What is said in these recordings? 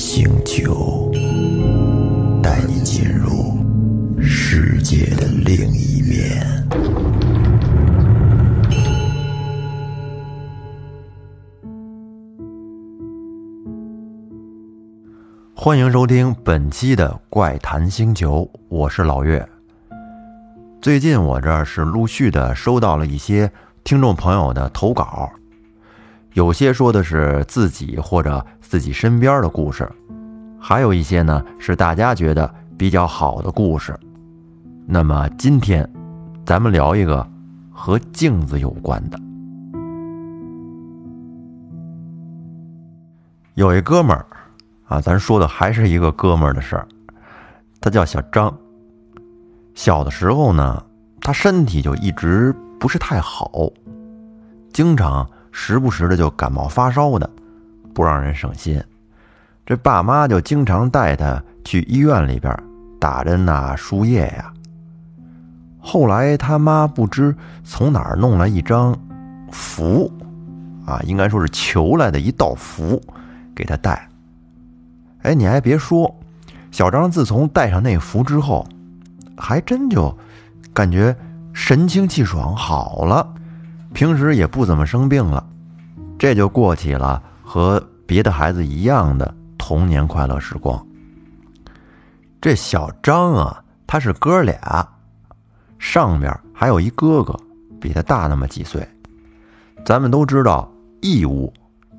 星球，带你进入世界的另一面。欢迎收听本期的《怪谈星球》，我是老岳。最近我这儿是陆续的收到了一些听众朋友的投稿，有些说的是自己或者自己身边的故事，还有一些呢是大家觉得比较好的故事。那么今天，咱们聊一个和镜子有关的。有一哥们儿啊，咱说的还是一个哥们儿的事儿，他叫小张。小的时候呢，他身体就一直不是太好，经常时不时的就感冒发烧的，不让人省心。这爸妈就经常带他去医院里边打针呐、输液呀。后来他妈不知从哪儿弄来一张符，啊，应该说是求来的一道符，给他带。哎，你还别说，小张自从戴上那符之后。还真就感觉神清气爽，好了，平时也不怎么生病了，这就过起了和别的孩子一样的童年快乐时光。这小张啊，他是哥俩，上边还有一哥哥，比他大那么几岁。咱们都知道，义乌，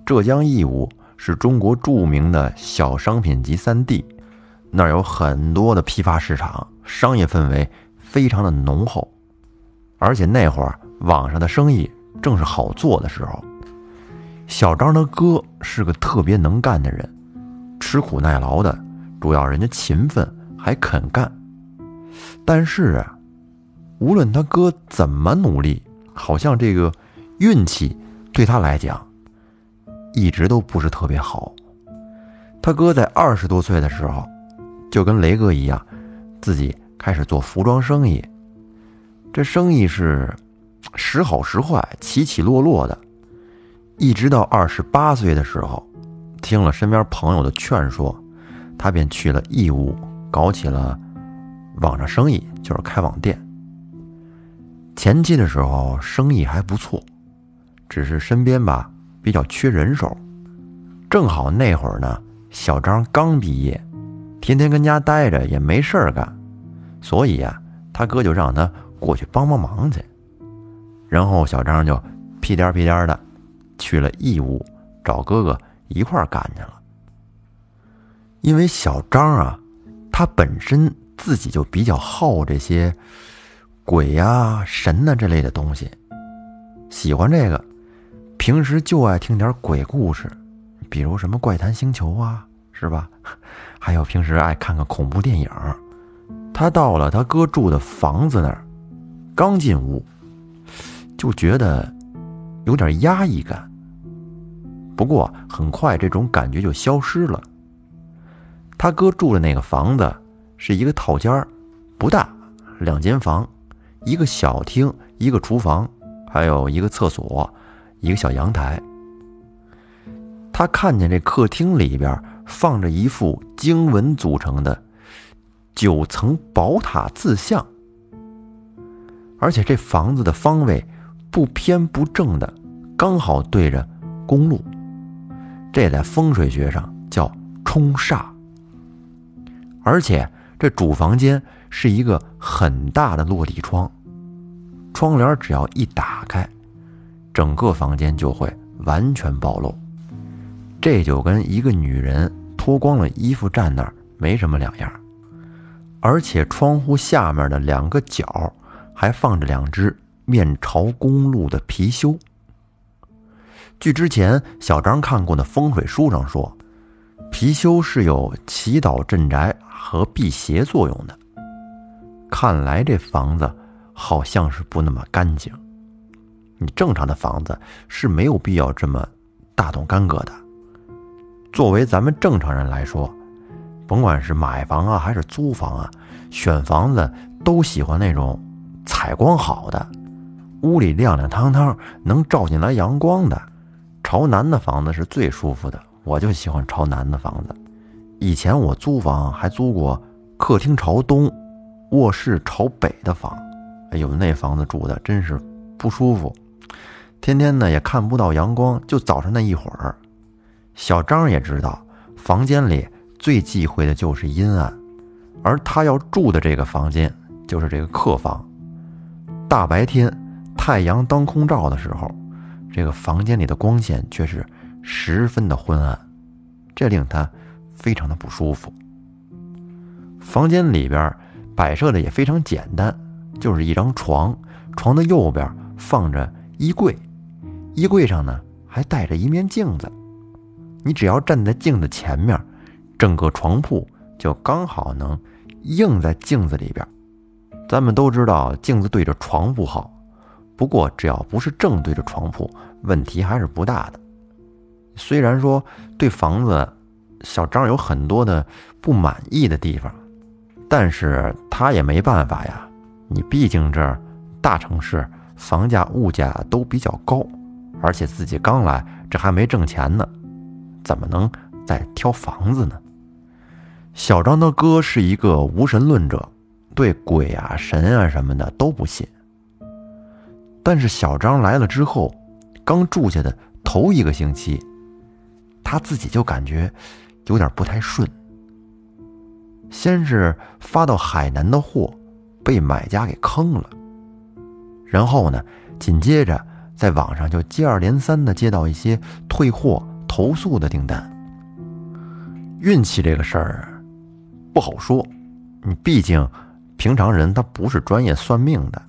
浙江义乌是中国著名的小商品集散地。那儿有很多的批发市场，商业氛围非常的浓厚，而且那会儿网上的生意正是好做的时候。小张的哥是个特别能干的人，吃苦耐劳的，主要人家勤奋还肯干。但是啊，无论他哥怎么努力，好像这个运气对他来讲一直都不是特别好。他哥在二十多岁的时候。就跟雷哥一样，自己开始做服装生意。这生意是时好时坏，起起落落的。一直到二十八岁的时候，听了身边朋友的劝说，他便去了义乌，搞起了网上生意，就是开网店。前期的时候生意还不错，只是身边吧比较缺人手。正好那会儿呢，小张刚毕业。天天跟家待着也没事儿干，所以呀，他哥就让他过去帮帮忙去。然后小张就屁颠屁颠的去了义乌找哥哥一块儿干去了。因为小张啊，他本身自己就比较好这些鬼呀、神呐这类的东西，喜欢这个，平时就爱听点鬼故事，比如什么《怪谈星球》啊，是吧？还有平时爱看个恐怖电影，他到了他哥住的房子那儿，刚进屋，就觉得有点压抑感。不过很快这种感觉就消失了。他哥住的那个房子是一个套间儿，不大，两间房，一个小厅，一个厨房，还有一个厕所，一个小阳台。他看见这客厅里边。放着一副经文组成的九层宝塔字像，而且这房子的方位不偏不正的，刚好对着公路，这在风水学上叫冲煞。而且这主房间是一个很大的落地窗，窗帘只要一打开，整个房间就会完全暴露，这就跟一个女人。脱光了衣服站那儿没什么两样，而且窗户下面的两个角还放着两只面朝公路的貔貅。据之前小张看过的风水书上说，貔貅是有祈祷镇宅和辟邪作用的。看来这房子好像是不那么干净。你正常的房子是没有必要这么大动干戈的。作为咱们正常人来说，甭管是买房啊还是租房啊，选房子都喜欢那种采光好的，屋里亮亮堂堂，能照进来阳光的。朝南的房子是最舒服的，我就喜欢朝南的房子，以前我租房还租过客厅朝东、卧室朝北的房，哎呦，那房子住的真是不舒服，天天呢也看不到阳光，就早上那一会儿。小张也知道，房间里最忌讳的就是阴暗，而他要住的这个房间就是这个客房。大白天太阳当空照的时候，这个房间里的光线却是十分的昏暗，这令他非常的不舒服。房间里边摆设的也非常简单，就是一张床，床的右边放着衣柜，衣柜上呢还带着一面镜子。你只要站在镜子前面，整个床铺就刚好能映在镜子里边。咱们都知道镜子对着床不好，不过只要不是正对着床铺，问题还是不大的。虽然说对房子小张有很多的不满意的地方，但是他也没办法呀。你毕竟这儿大城市房价物价都比较高，而且自己刚来，这还没挣钱呢。怎么能再挑房子呢？小张的哥是一个无神论者，对鬼啊、神啊什么的都不信。但是小张来了之后，刚住下的头一个星期，他自己就感觉有点不太顺。先是发到海南的货被买家给坑了，然后呢，紧接着在网上就接二连三的接到一些退货。投诉的订单，运气这个事儿不好说。你毕竟平常人他不是专业算命的，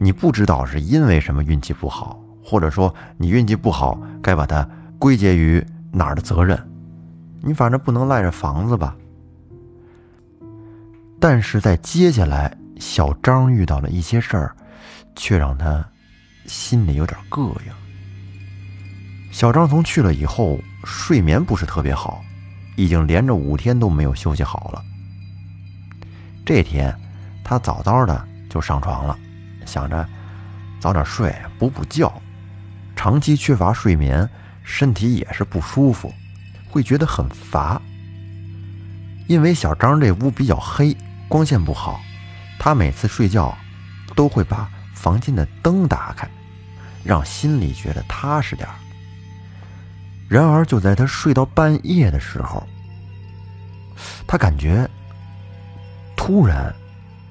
你不知道是因为什么运气不好，或者说你运气不好该把它归结于哪儿的责任。你反正不能赖着房子吧。但是在接下来，小张遇到了一些事儿，却让他心里有点膈应。小张从去了以后，睡眠不是特别好，已经连着五天都没有休息好了。这天，他早早的就上床了，想着早点睡，补补觉。长期缺乏睡眠，身体也是不舒服，会觉得很乏。因为小张这屋比较黑，光线不好，他每次睡觉都会把房间的灯打开，让心里觉得踏实点儿。然而，就在他睡到半夜的时候，他感觉突然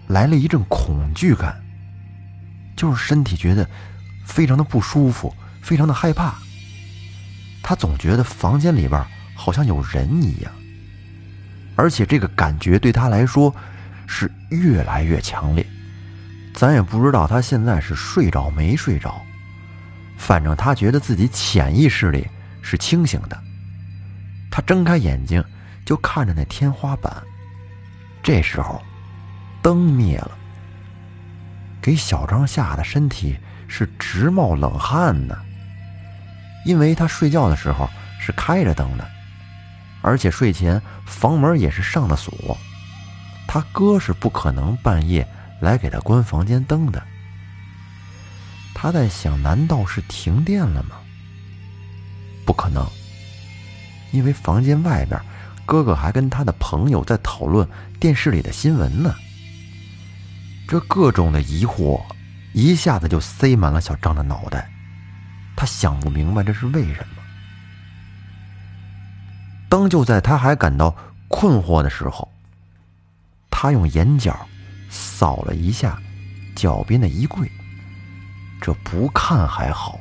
来了一阵恐惧感，就是身体觉得非常的不舒服，非常的害怕。他总觉得房间里边好像有人一样，而且这个感觉对他来说是越来越强烈。咱也不知道他现在是睡着没睡着，反正他觉得自己潜意识里。是清醒的，他睁开眼睛就看着那天花板。这时候，灯灭了，给小张吓得身体是直冒冷汗呢。因为他睡觉的时候是开着灯的，而且睡前房门也是上了锁，他哥是不可能半夜来给他关房间灯的。他在想，难道是停电了吗？不可能，因为房间外边，哥哥还跟他的朋友在讨论电视里的新闻呢。这各种的疑惑一下子就塞满了小张的脑袋，他想不明白这是为什么。当就在他还感到困惑的时候，他用眼角扫了一下脚边的衣柜，这不看还好，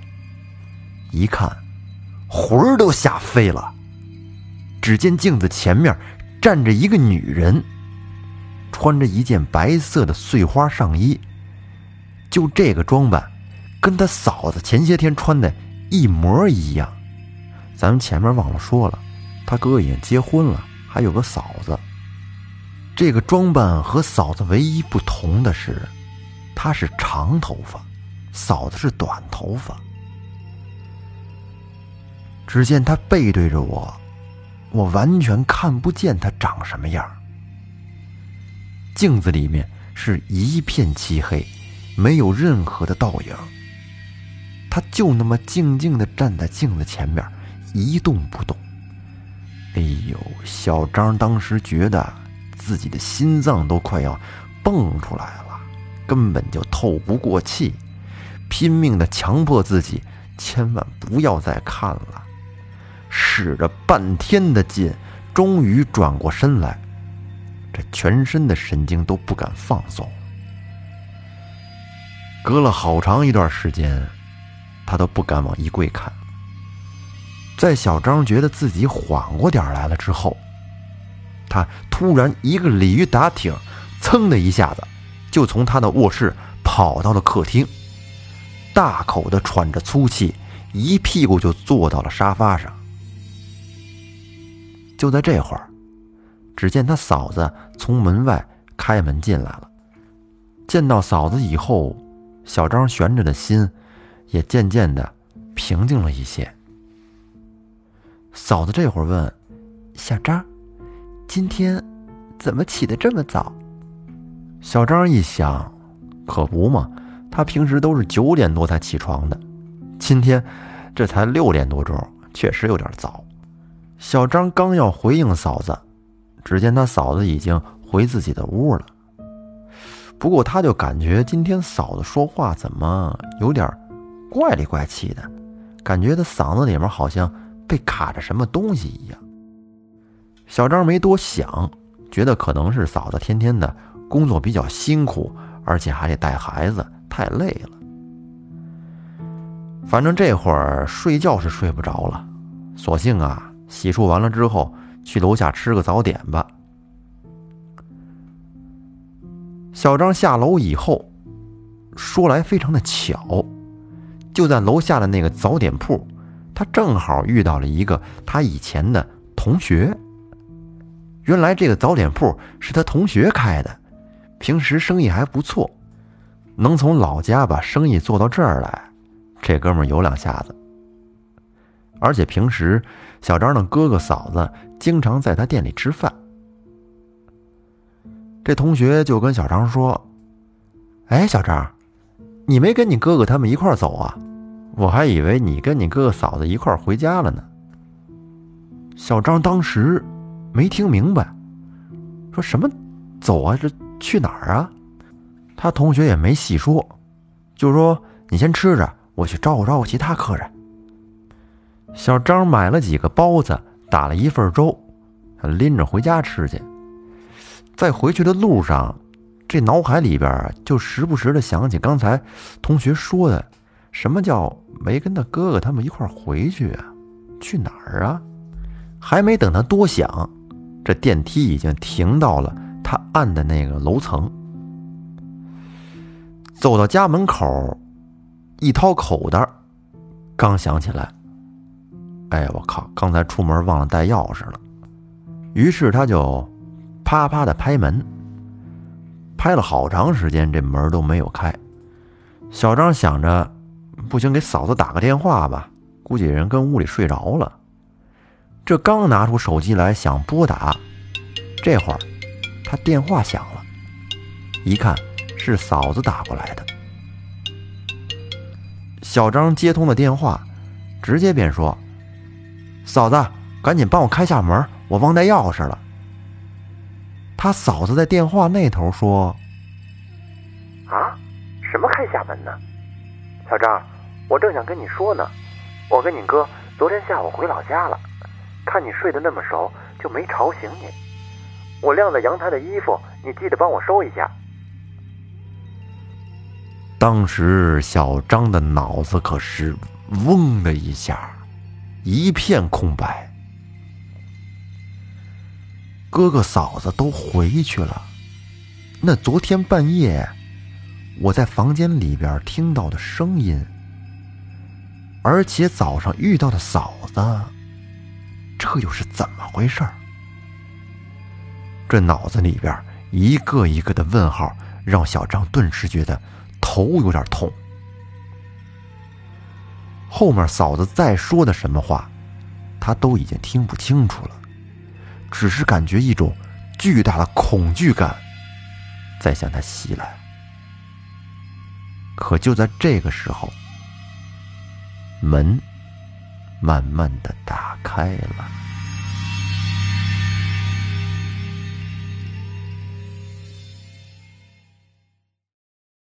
一看。魂儿都吓飞了。只见镜子前面站着一个女人，穿着一件白色的碎花上衣，就这个装扮，跟他嫂子前些天穿的一模一样。咱们前面忘了说了，他哥已经结婚了，还有个嫂子。这个装扮和嫂子唯一不同的是，他是长头发，嫂子是短头发。只见他背对着我，我完全看不见他长什么样。镜子里面是一片漆黑，没有任何的倒影。他就那么静静的站在镜子前面，一动不动。哎呦，小张当时觉得自己的心脏都快要蹦出来了，根本就透不过气，拼命的强迫自己千万不要再看了，使着半天的劲，终于转过身来，这全身的神经都不敢放松。隔了好长一段时间，他都不敢往衣柜看。在小张觉得自己缓过点来了之后，他突然一个鲤鱼打挺，噌的一下子就从他的卧室跑到了客厅，大口的喘着粗气，一屁股就坐到了沙发上。就在这会儿，只见他嫂子从门外开门进来了。见到嫂子以后，小张悬着的心也渐渐的平静了一些。嫂子这会儿问：“小张，今天怎么起得这么早？”小张一想，可不嘛，他平时都是九点多才起床的，今天这才六点多钟，确实有点早。小张刚要回应嫂子，只见他嫂子已经回自己的屋了。不过他就感觉今天嫂子说话怎么有点怪里怪气的，感觉他嗓子里面好像……被卡着什么东西一样，小张没多想，觉得可能是嫂子天天的工作比较辛苦，而且还得带孩子，太累了。反正这会儿睡觉是睡不着了，索性啊，洗漱完了之后去楼下吃个早点吧。小张下楼以后，说来非常的巧，就在楼下的那个早点铺。他正好遇到了一个他以前的同学。原来这个早点铺是他同学开的，平时生意还不错，能从老家把生意做到这儿来，这哥们有两下子。而且平时小张的哥哥嫂子经常在他店里吃饭。这同学就跟小张说：“哎，小张，你没跟你哥哥他们一块走啊？”我还以为你跟你哥哥嫂子一块回家了呢。小张当时没听明白，说什么“走啊”，这去哪儿啊？他同学也没细说，就说：“你先吃着，我去招呼招呼其他客人。”小张买了几个包子，打了一份粥，拎着回家吃去。在回去的路上，这脑海里边就时不时的想起刚才同学说的。什么叫没跟他哥哥他们一块回去啊？去哪儿啊？还没等他多想，这电梯已经停到了他按的那个楼层。走到家门口，一掏口袋，刚想起来，哎，我靠，刚才出门忘了带钥匙了。于是他就啪啪的拍门，拍了好长时间，这门都没有开。小张想着。不行，给嫂子打个电话吧。估计人跟屋里睡着了。这刚拿出手机来想拨打，这会儿他电话响了，一看是嫂子打过来的。小张接通了电话，直接便说：“嫂子，赶紧帮我开下门，我忘带钥匙了。”他嫂子在电话那头说：“啊，什么开下门呢？小张。”我正想跟你说呢，我跟你哥昨天下午回老家了，看你睡得那么熟，就没吵醒你。我晾在阳台的衣服，你记得帮我收一下。当时小张的脑子可是嗡的一下，一片空白。哥哥嫂子都回去了，那昨天半夜我在房间里边听到的声音。而且早上遇到的嫂子，这又是怎么回事儿？这脑子里边一个一个的问号，让小张顿时觉得头有点痛。后面嫂子再说的什么话，他都已经听不清楚了，只是感觉一种巨大的恐惧感在向他袭来。可就在这个时候。门慢慢的打开了。